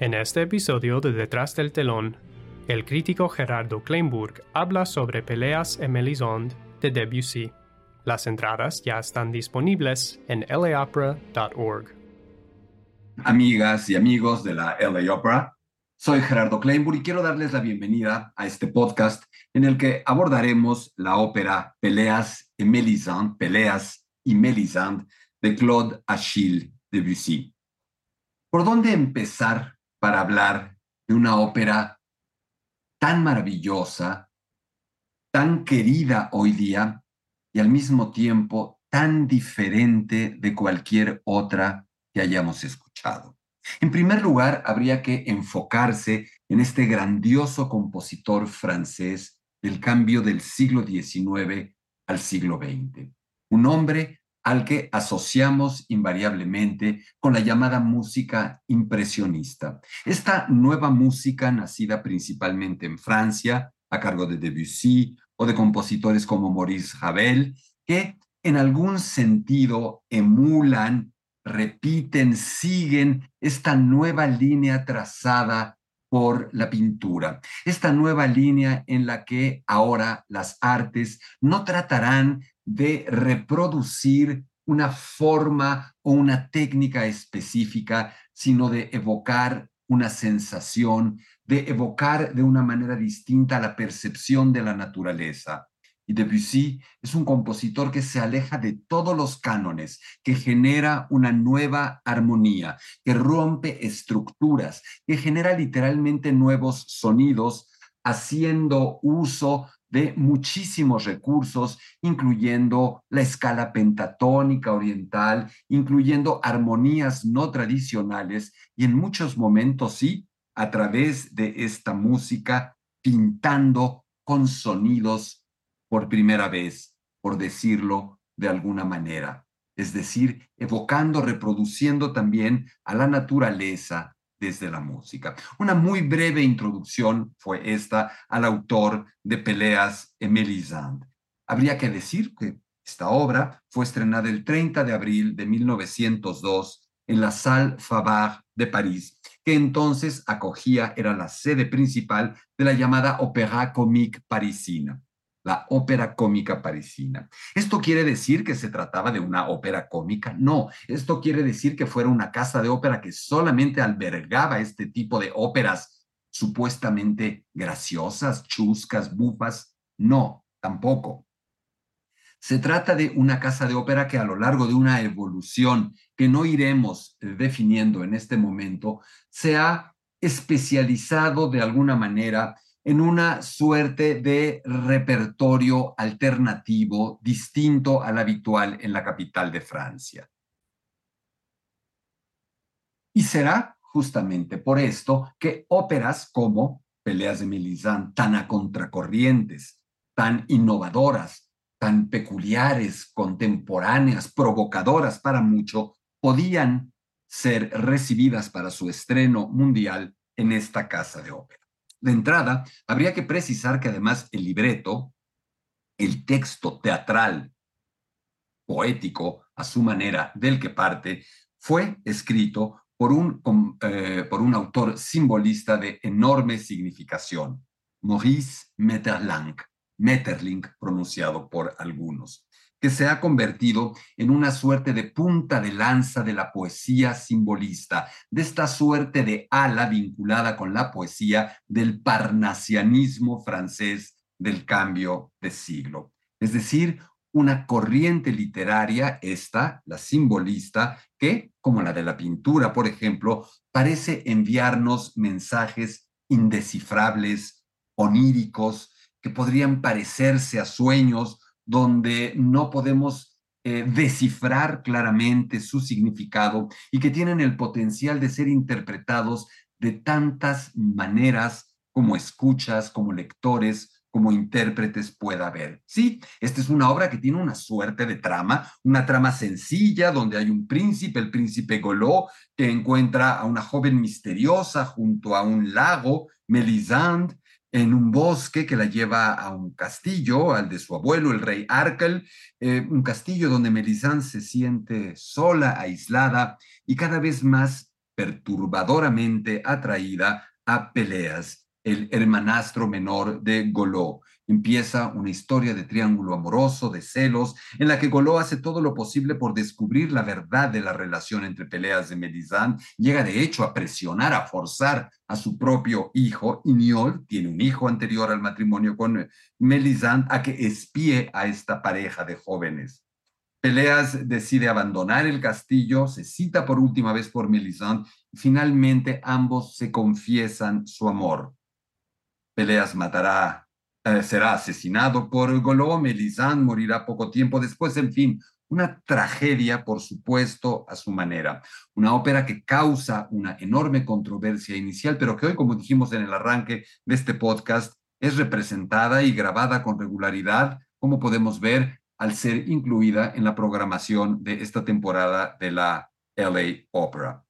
En este episodio de Detrás del telón, el crítico Gerardo Kleinburg habla sobre Peleas en Melisande de Debussy. Las entradas ya están disponibles en laopera.org. Amigas y amigos de la LA Opera, soy Gerardo Kleinburg y quiero darles la bienvenida a este podcast en el que abordaremos la ópera Peleas en Melisande, Peleas y Melisande de Claude Achille Debussy. ¿Por dónde empezar para hablar de una ópera tan maravillosa, tan querida hoy día y al mismo tiempo tan diferente de cualquier otra que hayamos escuchado. En primer lugar, habría que enfocarse en este grandioso compositor francés del cambio del siglo XIX al siglo XX. Un hombre al que asociamos invariablemente con la llamada música impresionista. Esta nueva música, nacida principalmente en Francia, a cargo de Debussy o de compositores como Maurice Ravel, que en algún sentido emulan, repiten, siguen esta nueva línea trazada por la pintura. Esta nueva línea en la que ahora las artes no tratarán de reproducir una forma o una técnica específica, sino de evocar una sensación, de evocar de una manera distinta la percepción de la naturaleza. Y Debussy es un compositor que se aleja de todos los cánones, que genera una nueva armonía, que rompe estructuras, que genera literalmente nuevos sonidos, haciendo uso de muchísimos recursos, incluyendo la escala pentatónica oriental, incluyendo armonías no tradicionales y en muchos momentos sí, a través de esta música, pintando con sonidos por primera vez, por decirlo de alguna manera. Es decir, evocando, reproduciendo también a la naturaleza, desde la música. Una muy breve introducción fue esta al autor de Peleas Emelisande. Habría que decir que esta obra fue estrenada el 30 de abril de 1902 en la Salle Favart de París, que entonces acogía, era la sede principal de la llamada Opéra Comique Parisina la ópera cómica parisina. ¿Esto quiere decir que se trataba de una ópera cómica? No, esto quiere decir que fuera una casa de ópera que solamente albergaba este tipo de óperas supuestamente graciosas, chuscas, bufas. No, tampoco. Se trata de una casa de ópera que a lo largo de una evolución que no iremos definiendo en este momento, se ha especializado de alguna manera en una suerte de repertorio alternativo distinto al habitual en la capital de Francia. Y será justamente por esto que óperas como Peleas de Mélisande, tan a contracorrientes, tan innovadoras, tan peculiares, contemporáneas, provocadoras para mucho, podían ser recibidas para su estreno mundial en esta casa de ópera. De entrada, habría que precisar que además el libreto, el texto teatral, poético a su manera del que parte, fue escrito por un, eh, por un autor simbolista de enorme significación, Maurice Maeterlinck, Maeterlinck pronunciado por algunos que se ha convertido en una suerte de punta de lanza de la poesía simbolista, de esta suerte de ala vinculada con la poesía del parnasianismo francés del cambio de siglo. Es decir, una corriente literaria, esta, la simbolista, que, como la de la pintura, por ejemplo, parece enviarnos mensajes indescifrables, oníricos, que podrían parecerse a sueños donde no podemos eh, descifrar claramente su significado y que tienen el potencial de ser interpretados de tantas maneras como escuchas, como lectores, como intérpretes pueda haber. Sí, esta es una obra que tiene una suerte de trama, una trama sencilla donde hay un príncipe, el príncipe Goló, que encuentra a una joven misteriosa junto a un lago, Melisande, en un bosque que la lleva a un castillo, al de su abuelo, el rey Arkel, eh, un castillo donde Melisande se siente sola, aislada y cada vez más perturbadoramente atraída a Peleas, el hermanastro menor de Goló, Empieza una historia de triángulo amoroso, de celos, en la que Goló hace todo lo posible por descubrir la verdad de la relación entre Peleas de Melisande. Llega de hecho a presionar, a forzar a su propio hijo, Iñol, tiene un hijo anterior al matrimonio con Melisande, a que espíe a esta pareja de jóvenes. Peleas decide abandonar el castillo, se cita por última vez por Melisande y finalmente ambos se confiesan su amor. Peleas matará eh, será asesinado por Goló, Melisande morirá poco tiempo después, en fin, una tragedia, por supuesto, a su manera. Una ópera que causa una enorme controversia inicial, pero que hoy, como dijimos en el arranque de este podcast, es representada y grabada con regularidad, como podemos ver al ser incluida en la programación de esta temporada de la LA Opera.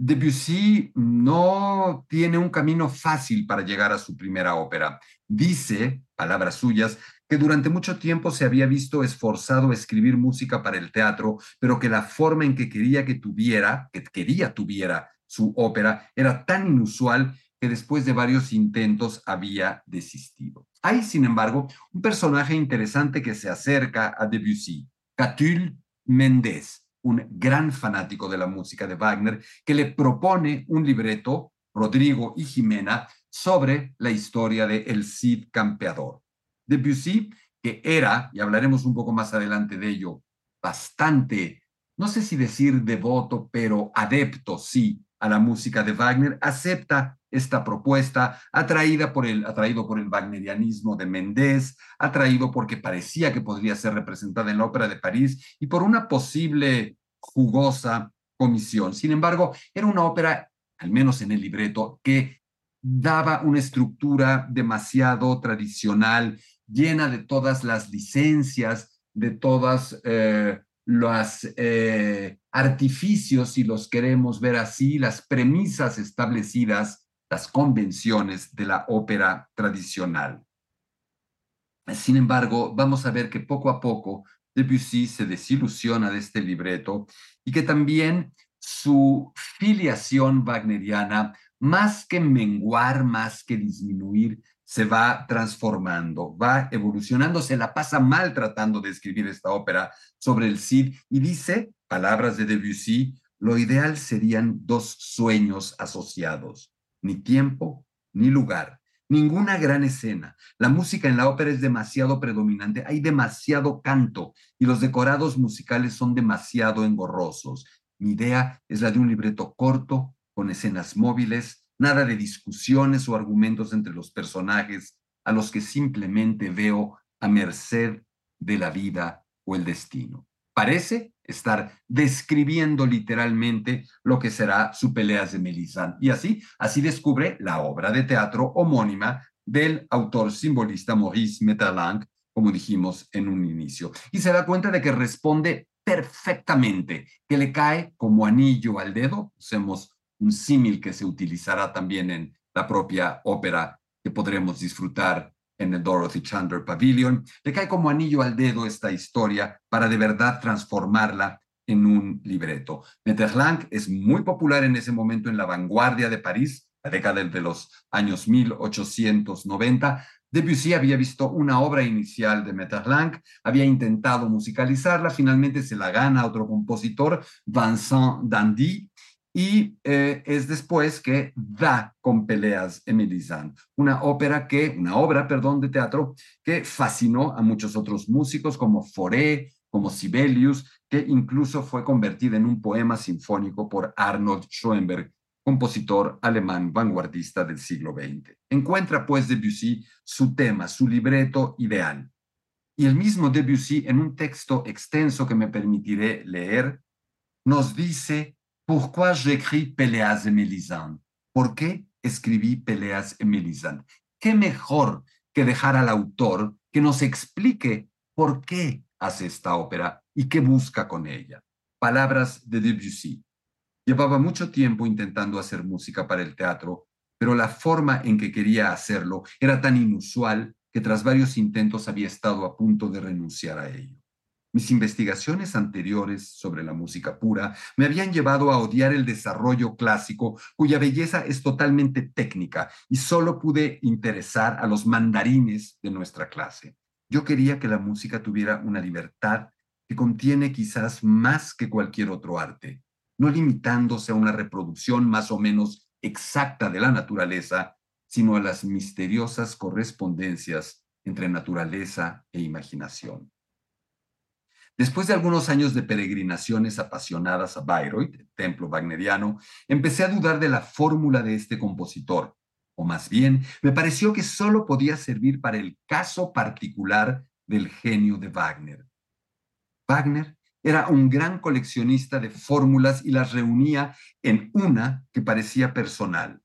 Debussy no tiene un camino fácil para llegar a su primera ópera. Dice, palabras suyas, que durante mucho tiempo se había visto esforzado a escribir música para el teatro, pero que la forma en que quería que tuviera, que quería tuviera su ópera, era tan inusual que después de varios intentos había desistido. Hay, sin embargo, un personaje interesante que se acerca a Debussy, Catulle Méndez un gran fanático de la música de Wagner, que le propone un libreto, Rodrigo y Jimena, sobre la historia de El Cid Campeador. Debussy, que era, y hablaremos un poco más adelante de ello, bastante, no sé si decir devoto, pero adepto, sí, a la música de Wagner, acepta esta propuesta, atraída por el, atraído por el wagnerianismo de Méndez, atraído porque parecía que podría ser representada en la Ópera de París y por una posible jugosa comisión. Sin embargo, era una ópera, al menos en el libreto, que daba una estructura demasiado tradicional, llena de todas las licencias, de todas eh, los eh, artificios, si los queremos ver así, las premisas establecidas las convenciones de la ópera tradicional. Sin embargo, vamos a ver que poco a poco Debussy se desilusiona de este libreto y que también su filiación wagneriana, más que menguar, más que disminuir, se va transformando, va evolucionando, se la pasa mal tratando de escribir esta ópera sobre el Cid y dice, palabras de Debussy, lo ideal serían dos sueños asociados, ni tiempo, ni lugar, ninguna gran escena. La música en la ópera es demasiado predominante, hay demasiado canto y los decorados musicales son demasiado engorrosos. Mi idea es la de un libreto corto, con escenas móviles, nada de discusiones o argumentos entre los personajes a los que simplemente veo a merced de la vida o el destino. Parece estar describiendo literalmente lo que será su peleas de Melisande. Y así, así descubre la obra de teatro homónima del autor simbolista Maurice Maeterlinck, como dijimos en un inicio. Y se da cuenta de que responde perfectamente, que le cae como anillo al dedo. Usemos un símil que se utilizará también en la propia ópera que podremos disfrutar en el Dorothy Chandler Pavilion. Le cae como anillo al dedo esta historia para de verdad transformarla en un libreto. Metterlang es muy popular en ese momento en la vanguardia de París, la década de los años 1890. Debussy había visto una obra inicial de Metterlang, había intentado musicalizarla, finalmente se la gana otro compositor, Vincent Dandy, y eh, es después que da con peleas Emilizan, una ópera que, una obra, perdón, de teatro que fascinó a muchos otros músicos como Fauré, como Sibelius, que incluso fue convertida en un poema sinfónico por Arnold Schoenberg, compositor alemán vanguardista del siglo XX. Encuentra pues Debussy su tema, su libreto ideal. Y el mismo Debussy, en un texto extenso que me permitiré leer, nos dice Pourquoi j'écris Peleas de Mélisande? ¿Por qué escribí Peleas de Mélisande? ¿Qué mejor que dejar al autor que nos explique por qué hace esta ópera y qué busca con ella? Palabras de Debussy. Llevaba mucho tiempo intentando hacer música para el teatro, pero la forma en que quería hacerlo era tan inusual que tras varios intentos había estado a punto de renunciar a ello. Mis investigaciones anteriores sobre la música pura me habían llevado a odiar el desarrollo clásico, cuya belleza es totalmente técnica, y solo pude interesar a los mandarines de nuestra clase. Yo quería que la música tuviera una libertad que contiene quizás más que cualquier otro arte, no limitándose a una reproducción más o menos exacta de la naturaleza, sino a las misteriosas correspondencias entre naturaleza e imaginación. Después de algunos años de peregrinaciones apasionadas a Bayreuth, el templo wagneriano, empecé a dudar de la fórmula de este compositor, o más bien, me pareció que solo podía servir para el caso particular del genio de Wagner. Wagner era un gran coleccionista de fórmulas y las reunía en una que parecía personal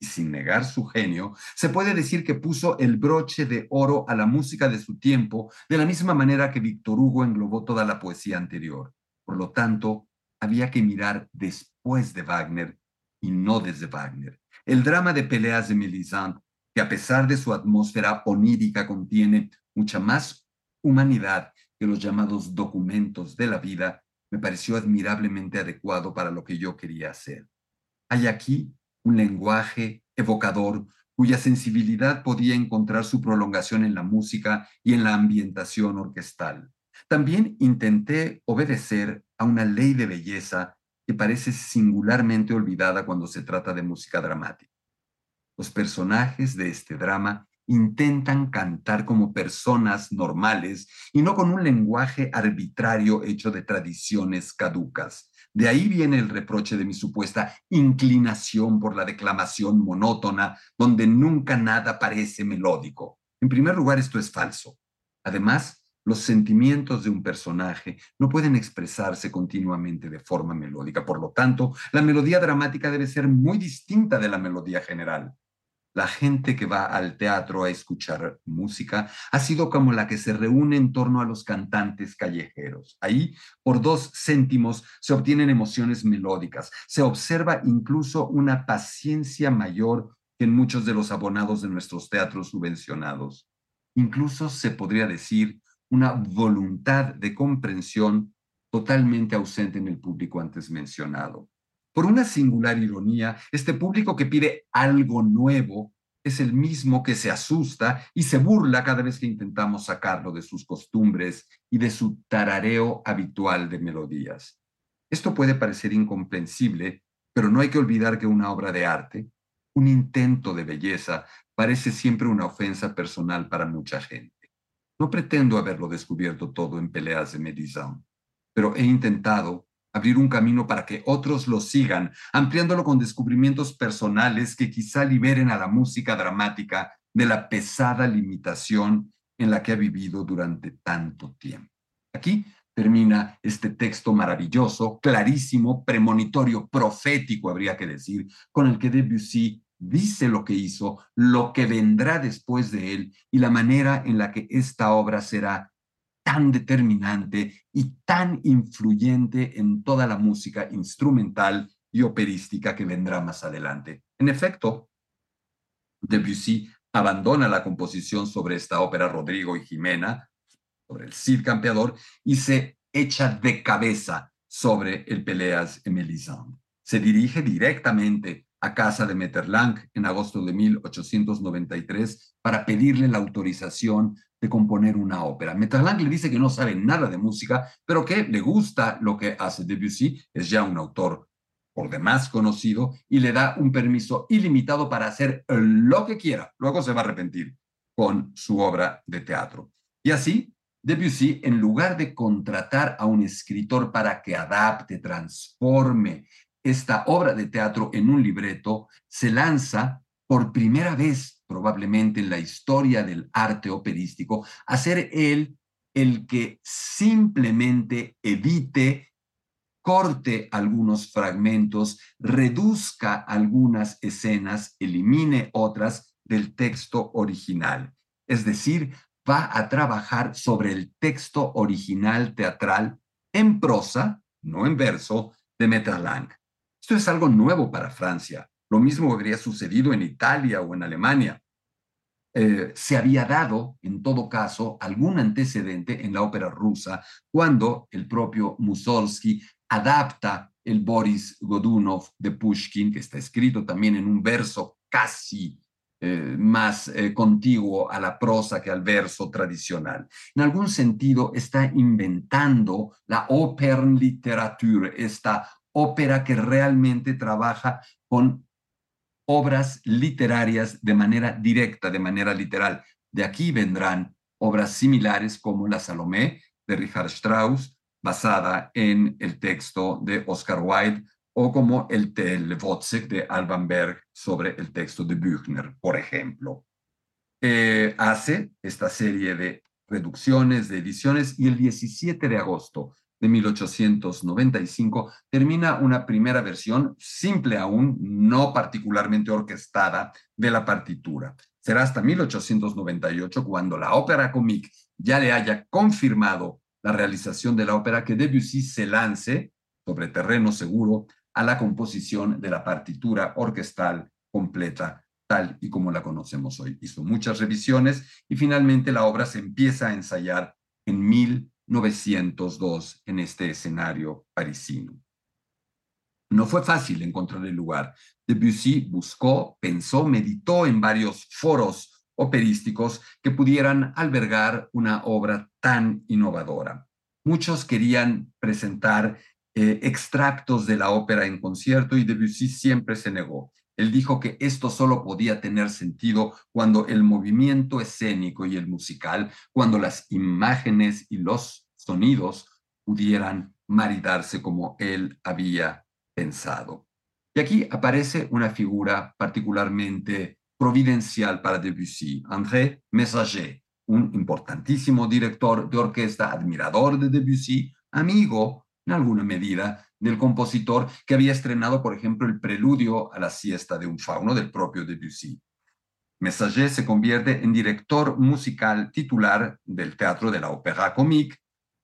y sin negar su genio, se puede decir que puso el broche de oro a la música de su tiempo, de la misma manera que Víctor Hugo englobó toda la poesía anterior. Por lo tanto, había que mirar después de Wagner y no desde Wagner. El drama de peleas de Melisande, que a pesar de su atmósfera onírica contiene mucha más humanidad que los llamados documentos de la vida, me pareció admirablemente adecuado para lo que yo quería hacer. Hay aquí un lenguaje evocador cuya sensibilidad podía encontrar su prolongación en la música y en la ambientación orquestal. También intenté obedecer a una ley de belleza que parece singularmente olvidada cuando se trata de música dramática. Los personajes de este drama intentan cantar como personas normales y no con un lenguaje arbitrario hecho de tradiciones caducas. De ahí viene el reproche de mi supuesta inclinación por la declamación monótona, donde nunca nada parece melódico. En primer lugar, esto es falso. Además, los sentimientos de un personaje no pueden expresarse continuamente de forma melódica. Por lo tanto, la melodía dramática debe ser muy distinta de la melodía general. La gente que va al teatro a escuchar música ha sido como la que se reúne en torno a los cantantes callejeros. Ahí, por dos céntimos, se obtienen emociones melódicas. Se observa incluso una paciencia mayor que en muchos de los abonados de nuestros teatros subvencionados. Incluso se podría decir una voluntad de comprensión totalmente ausente en el público antes mencionado. Por una singular ironía, este público que pide algo nuevo es el mismo que se asusta y se burla cada vez que intentamos sacarlo de sus costumbres y de su tarareo habitual de melodías. Esto puede parecer incomprensible, pero no hay que olvidar que una obra de arte, un intento de belleza, parece siempre una ofensa personal para mucha gente. No pretendo haberlo descubierto todo en peleas de Mélisande, pero he intentado abrir un camino para que otros lo sigan, ampliándolo con descubrimientos personales que quizá liberen a la música dramática de la pesada limitación en la que ha vivido durante tanto tiempo. Aquí termina este texto maravilloso, clarísimo, premonitorio, profético, habría que decir, con el que Debussy dice lo que hizo, lo que vendrá después de él y la manera en la que esta obra será tan determinante y tan influyente en toda la música instrumental y operística que vendrá más adelante. En efecto, Debussy abandona la composición sobre esta ópera Rodrigo y Jimena, sobre el Cid campeador, y se echa de cabeza sobre el Peleas en Melisande. Se dirige directamente a casa de Metterlang en agosto de 1893 para pedirle la autorización de componer una ópera. Metterlang le dice que no sabe nada de música, pero que le gusta lo que hace Debussy, es ya un autor por demás conocido, y le da un permiso ilimitado para hacer lo que quiera. Luego se va a arrepentir con su obra de teatro. Y así, Debussy, en lugar de contratar a un escritor para que adapte, transforme esta obra de teatro en un libreto, se lanza por primera vez probablemente en la historia del arte operístico, a ser él el que simplemente edite, corte algunos fragmentos, reduzca algunas escenas, elimine otras del texto original. Es decir, va a trabajar sobre el texto original teatral en prosa, no en verso, de Metterlang. Esto es algo nuevo para Francia. Lo mismo habría sucedido en Italia o en Alemania. eh, se había dado, en todo caso, algún antecedente en la ópera rusa cuando el propio Mussorgsky adapta el Boris Godunov de Pushkin, que está escrito también en un verso casi eh, más eh, contiguo a la prosa que al verso tradicional. En algún sentido está inventando la Opernliteratur, esta ópera que realmente trabaja con obras literarias de manera directa, de manera literal. De aquí vendrán obras similares como La Salomé de Richard Strauss, basada en el texto de Oscar Wilde, o como el Tel Wozzeck de Alban Berg sobre el texto de Büchner, por ejemplo. Eh, hace esta serie de reducciones, de ediciones, y el 17 de agosto de 1895, termina una primera versión, simple aún, no particularmente orquestada, de la partitura. Será hasta 1898 cuando la ópera comique ya le haya confirmado la realización de la ópera que Debussy se lance sobre terreno seguro a la composición de la partitura orquestal completa tal y como la conocemos hoy. Hizo muchas revisiones y finalmente la obra se empieza a ensayar en 1000 902 en este escenario parisino. No fue fácil encontrar el lugar. Debussy buscó, pensó, meditó en varios foros operísticos que pudieran albergar una obra tan innovadora. Muchos querían presentar eh, extractos de la ópera en concierto y Debussy siempre se negó. Él dijo que esto solo podía tener sentido cuando el movimiento escénico y el musical, cuando las imágenes y los sonidos pudieran maridarse como él había pensado. Y aquí aparece una figura particularmente providencial para Debussy, André Messager, un importantísimo director de orquesta, admirador de Debussy, amigo en alguna medida del compositor que había estrenado, por ejemplo, el preludio a la siesta de un fauno del propio Debussy. Messager se convierte en director musical titular del Teatro de la Opéra Comique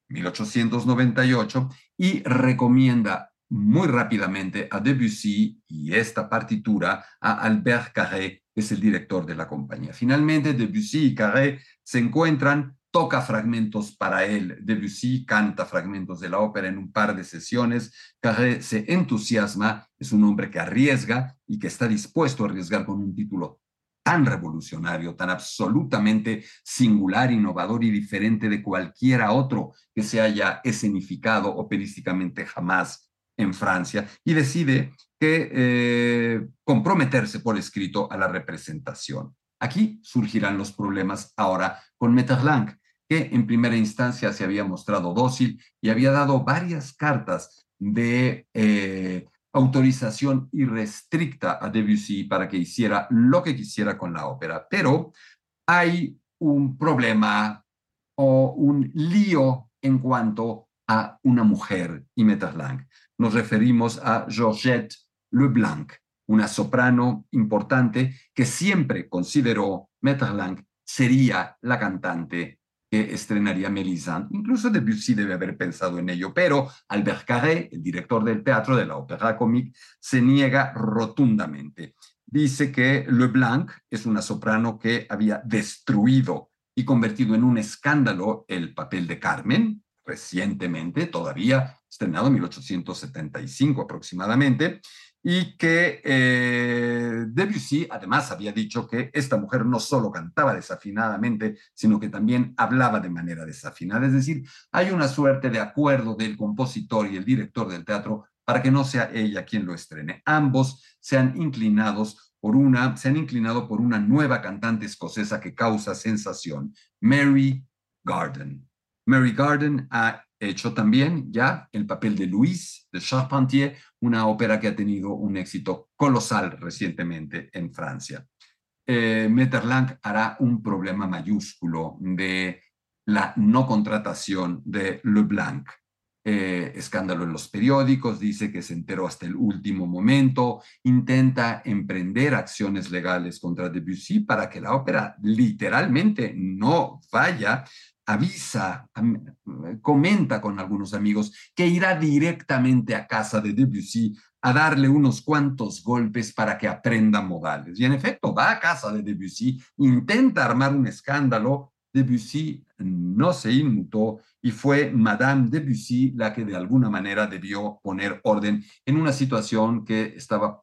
1898 y recomienda muy rápidamente a Debussy y esta partitura a Albert Carré, que es el director de la compañía. Finalmente, Debussy y Carré se encuentran toca fragmentos para él. Debussy canta fragmentos de la ópera en un par de sesiones. Carré se entusiasma, es un hombre que arriesga y que está dispuesto a arriesgar con un título tan revolucionario, tan absolutamente singular, innovador y diferente de cualquiera otro que se haya escenificado operísticamente jamás en Francia, y decide que eh, comprometerse por escrito a la representación. Aquí surgirán los problemas ahora con Metterlang, que en primera instancia se había mostrado dócil y había dado varias cartas de eh, autorización irrestricta a Debussy para que hiciera lo que quisiera con la ópera. Pero hay un problema o un lío en cuanto a una mujer y Metterlang. Nos referimos a Georgette Leblanc, una soprano importante que siempre consideró Metterlang sería la cantante que estrenaría Mélisande. Incluso Debussy debe haber pensado en ello, pero Albert Carré, el director del teatro de la Opéra Comique, se niega rotundamente. Dice que Leblanc es una soprano que había destruido y convertido en un escándalo el papel de Carmen, recientemente, todavía estrenado en 1875 aproximadamente, y que eh, Debussy además había dicho que esta mujer no solo cantaba desafinadamente, sino que también hablaba de manera desafinada. Es decir, hay una suerte de acuerdo del compositor y el director del teatro para que no sea ella quien lo estrene. Ambos se han inclinados por una, se han inclinado por una nueva cantante escocesa que causa sensación, Mary Garden. Mary Garden ha hecho también ya el papel de Louise de Charpentier, una ópera que ha tenido un éxito colosal recientemente en Francia. Eh, Metterlang hará un problema mayúsculo de la no contratación de Leblanc. Eh, escándalo en los periódicos, dice que se enteró hasta el último momento, intenta emprender acciones legales contra Debussy para que la ópera literalmente no vaya avisa, comenta con algunos amigos que irá directamente a casa de Debussy a darle unos cuantos golpes para que aprenda modales. Y en efecto, va a casa de Debussy, intenta armar un escándalo, Debussy no se inmutó y fue Madame Debussy la que de alguna manera debió poner orden en una situación que estaba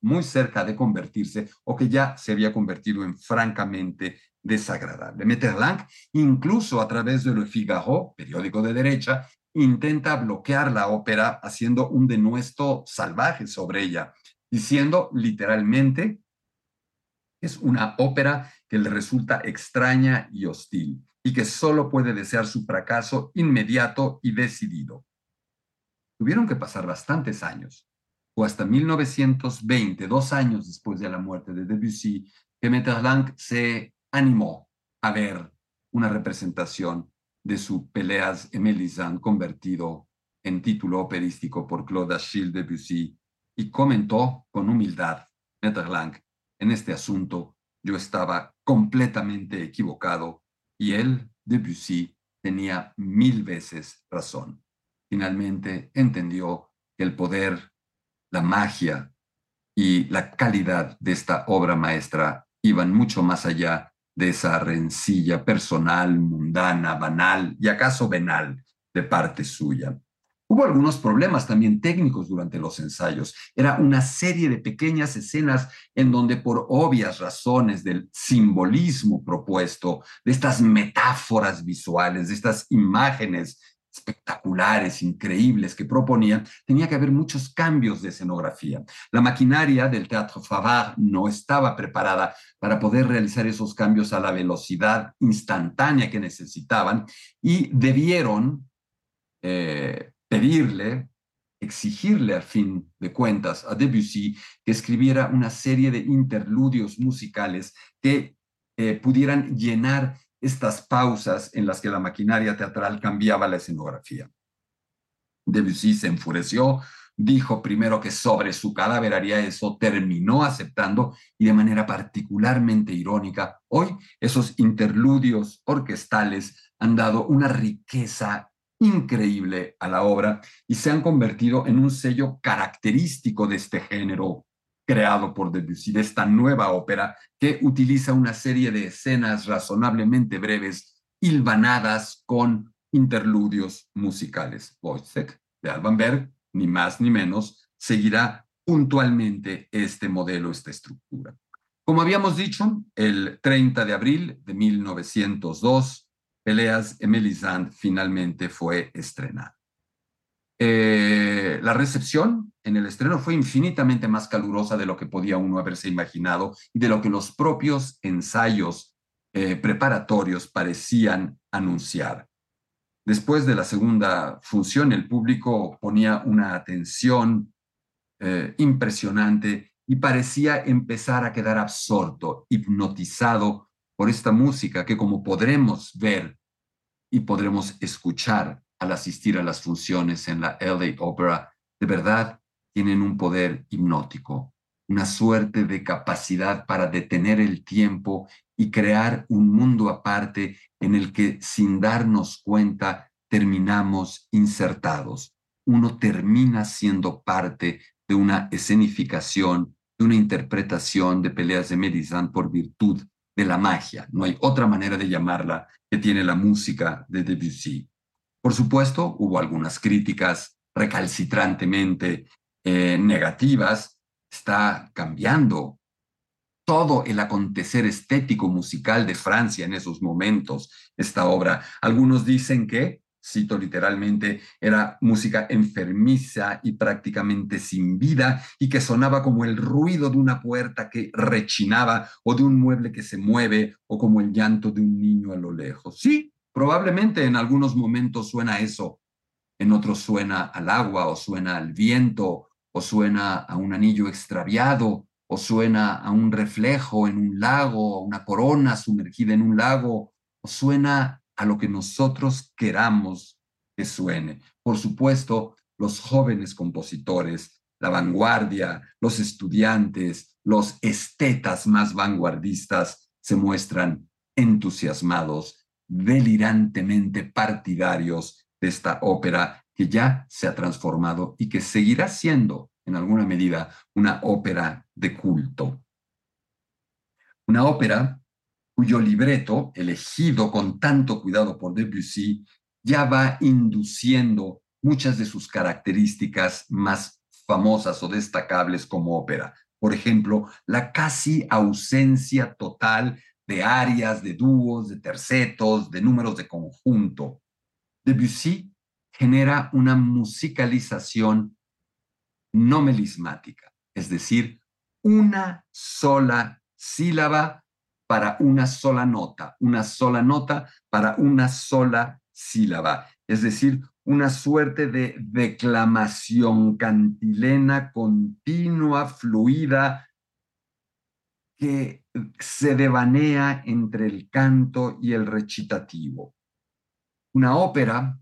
muy cerca de convertirse o que ya se había convertido en francamente desagradable. Metterlang, incluso a través de Le Figaro, periódico de derecha, intenta bloquear la ópera haciendo un denuesto salvaje sobre ella, diciendo literalmente es una ópera que le resulta extraña y hostil y que solo puede desear su fracaso inmediato y decidido. Tuvieron que pasar bastantes años, o hasta 1920, dos años después de la muerte de Debussy, que Metterlang se animó a ver una representación de su Peleas et Mélisande convertido en título operístico por Claude Achille Debussy y comentó con humildad, Metterlang, en este asunto yo estaba completamente equivocado y él, Debussy, tenía mil veces razón. Finalmente entendió que el poder, la magia y la calidad de esta obra maestra iban mucho más allá de esa rencilla personal, mundana, banal y acaso venal de parte suya. Hubo algunos problemas también técnicos durante los ensayos. Era una serie de pequeñas escenas en donde por obvias razones del simbolismo propuesto, de estas metáforas visuales, de estas imágenes espectaculares, increíbles que proponían, tenía que haber muchos cambios de escenografía. La maquinaria del Teatro Favard no estaba preparada para poder realizar esos cambios a la velocidad instantánea que necesitaban y debieron eh, pedirle, exigirle al fin de cuentas a Debussy que escribiera una serie de interludios musicales que eh, pudieran llenar estas pausas en las que la maquinaria teatral cambiaba la escenografía. Debussy se enfureció, dijo primero que sobre su cadáver haría eso, terminó aceptando y de manera particularmente irónica, hoy esos interludios orquestales han dado una riqueza increíble a la obra y se han convertido en un sello característico de este género creado por Debussy, de esta nueva ópera que utiliza una serie de escenas razonablemente breves, hilvanadas con interludios musicales. Wojciech de Alban Berg, ni más ni menos, seguirá puntualmente este modelo, esta estructura. Como habíamos dicho, el 30 de abril de 1902, Peleas Emelisand finalmente fue estrenada. Eh, la recepción en el estreno fue infinitamente más calurosa de lo que podía uno haberse imaginado y de lo que los propios ensayos eh, preparatorios parecían anunciar. Después de la segunda función, el público ponía una atención eh, impresionante y parecía empezar a quedar absorto, hipnotizado por esta música que como podremos ver y podremos escuchar al asistir a las funciones en la LA Opera, de verdad tienen un poder hipnótico, una suerte de capacidad para detener el tiempo y crear un mundo aparte en el que sin darnos cuenta terminamos insertados. Uno termina siendo parte de una escenificación, de una interpretación de peleas de Mélisande por virtud de la magia, no hay otra manera de llamarla, que tiene la música de Debussy. Por supuesto, hubo algunas críticas recalcitrantemente eh, negativas. Está cambiando todo el acontecer estético musical de Francia en esos momentos, esta obra. Algunos dicen que cito literalmente, era música enfermiza y prácticamente sin vida y que sonaba como el ruido de una puerta que rechinaba o de un mueble que se mueve o como el llanto de un niño a lo lejos. Sí, probablemente en algunos momentos suena eso, en otros suena al agua o suena al viento o suena a un anillo extraviado o suena a un reflejo en un lago, una corona sumergida en un lago o suena a lo que nosotros queramos que suene. Por supuesto, los jóvenes compositores, la vanguardia, los estudiantes, los estetas más vanguardistas se muestran entusiasmados, delirantemente partidarios de esta ópera que ya se ha transformado y que seguirá siendo en alguna medida, una ópera de culto. Una ópera cuyo libreto, elegido con tanto cuidado por Debussy, ya va induciendo muchas de sus características más famosas o destacables como ópera. Por ejemplo, la casi ausencia total de arias, de dúos, de tercetos, de números de conjunto. Debussy genera una musicalización no melismática, es decir, una sola sílaba para una sola nota, una sola nota para una sola sílaba, es decir, una suerte de declamación cantilena continua, fluida, que se devanea entre el canto y el recitativo. Una ópera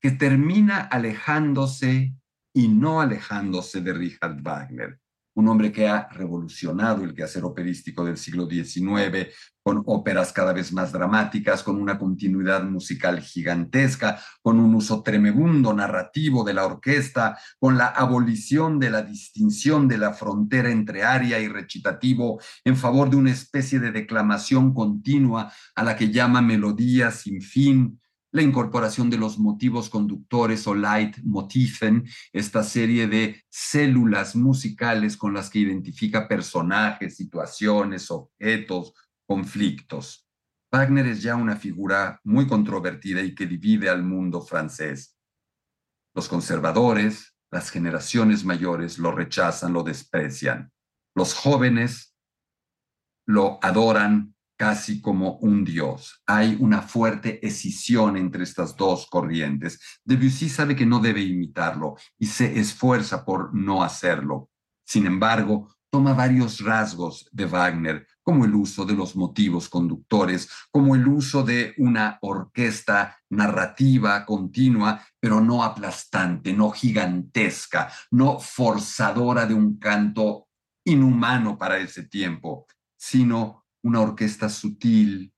que termina alejándose y no alejándose de Richard Wagner, un hombre que ha revolucionado el quehacer operístico del siglo XIX, con óperas cada vez más dramáticas, con una continuidad musical gigantesca, con un uso tremebundo narrativo de la orquesta, con la abolición de la distinción de la frontera entre aria y recitativo en favor de una especie de declamación continua a la que llama melodía sin fin, la incorporación de los motivos conductores o leitmotiven, esta serie de células musicales con las que identifica personajes, situaciones, objetos, conflictos. Wagner es ya una figura muy controvertida y que divide al mundo francés. Los conservadores, las generaciones mayores lo rechazan, lo desprecian. Los jóvenes lo adoran, casi como un dios. Hay una fuerte escisión entre estas dos corrientes. Debussy sabe que no debe imitarlo y se esfuerza por no hacerlo. Sin embargo, toma varios rasgos de Wagner, como el uso de los motivos conductores, como el uso de una orquesta narrativa continua, pero no aplastante, no gigantesca, no forzadora de un canto inhumano para ese tiempo, sino una orquesta sutil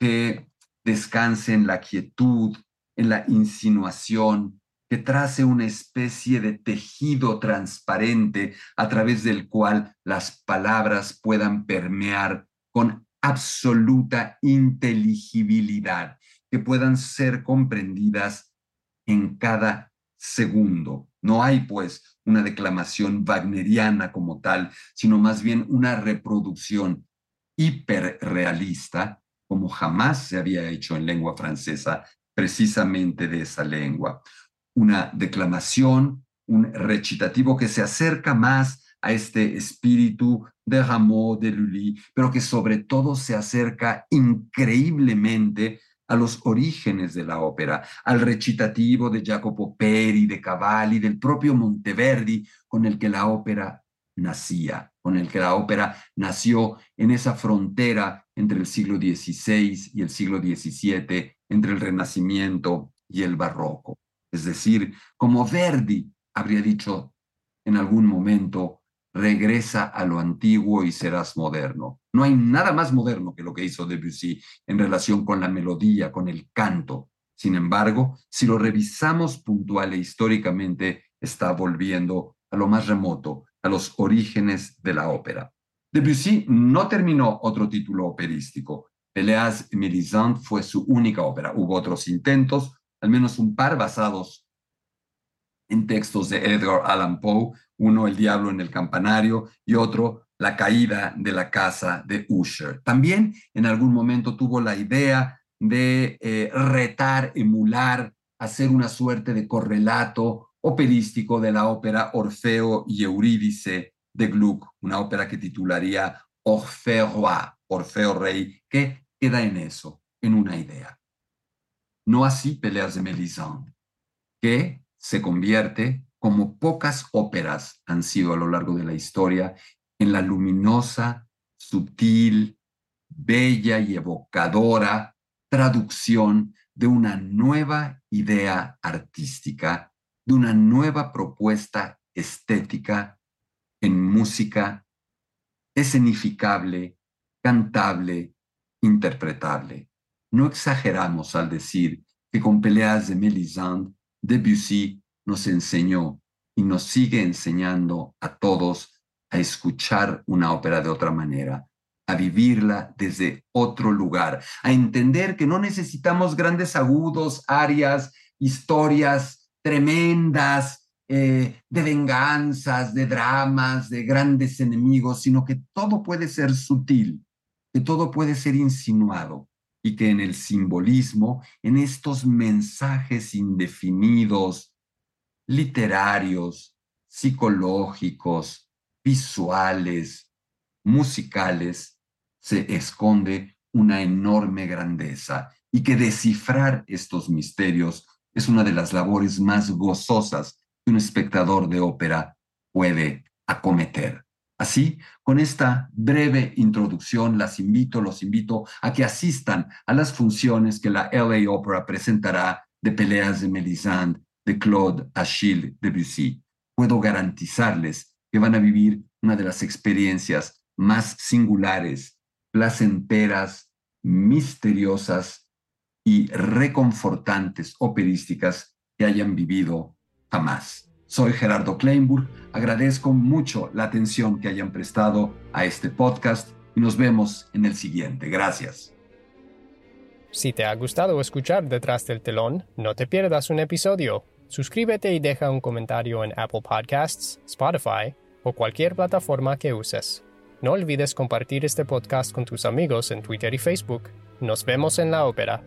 que descanse en la quietud, en la insinuación, que trace una especie de tejido transparente a través del cual las palabras puedan permear con absoluta inteligibilidad, que puedan ser comprendidas en cada segundo. No hay pues una declamación wagneriana como tal, sino más bien una reproducción hiperrealista, como jamás se había hecho en lengua francesa, precisamente de esa lengua. Una declamación, un recitativo que se acerca más a este espíritu de Rameau, de Lully, pero que sobre todo se acerca increíblemente a los orígenes de la ópera, al recitativo de Jacopo Peri, de Cavalli, del propio Monteverdi, con el que la ópera nacía, con el que la ópera nació en esa frontera entre el siglo XVI y el siglo XVII, entre el Renacimiento y el Barroco. Es decir, como Verdi habría dicho en algún momento, regresa a lo antiguo y serás moderno. No hay nada más moderno que lo que hizo Debussy en relación con la melodía, con el canto. Sin embargo, si lo revisamos puntual e históricamente, está volviendo a lo más remoto, los orígenes de la ópera. Debussy no terminó otro título operístico. Peleas Mélisande fue su única ópera. Hubo otros intentos, al menos un par basados en textos de Edgar Allan Poe, uno El diablo en el campanario y otro La caída de la casa de Usher. También en algún momento tuvo la idea de eh, retar, emular, hacer una suerte de correlato operístico de la ópera Orfeo y Eurídice de Gluck, una ópera que titularía Orfeo Orfeo Rey, que queda en eso, en una idea. No así Peleas de Mélisande, que se convierte, como pocas óperas han sido a lo largo de la historia, en la luminosa, sutil, bella y evocadora traducción de una nueva idea artística de una nueva propuesta estética en música escenificable, cantable, interpretable. No exageramos al decir que con Peleas de Mélisande, Debussy nos enseñó y nos sigue enseñando a todos a escuchar una ópera de otra manera, a vivirla desde otro lugar, a entender que no necesitamos grandes agudos, áreas, historias tremendas eh, de venganzas, de dramas, de grandes enemigos, sino que todo puede ser sutil, que todo puede ser insinuado y que en el simbolismo, en estos mensajes indefinidos, literarios, psicológicos, visuales, musicales, se esconde una enorme grandeza y que descifrar estos misterios es una de las labores más gozosas que un espectador de ópera puede acometer. Así, con esta breve introducción, las invito, los invito a que asistan a las funciones que la LA Opera presentará de peleas de Melisande, de Claude Achille Debussy. Puedo garantizarles que van a vivir una de las experiencias más singulares, placenteras, misteriosas y reconfortantes operísticas que hayan vivido jamás. Soy Gerardo Kleinburg, agradezco mucho la atención que hayan prestado a este podcast y nos vemos en el siguiente. Gracias. Si te ha gustado escuchar detrás del telón, no te pierdas un episodio. Suscríbete y deja un comentario en Apple Podcasts, Spotify o cualquier plataforma que uses. No olvides compartir este podcast con tus amigos en Twitter y Facebook. Nos vemos en la ópera.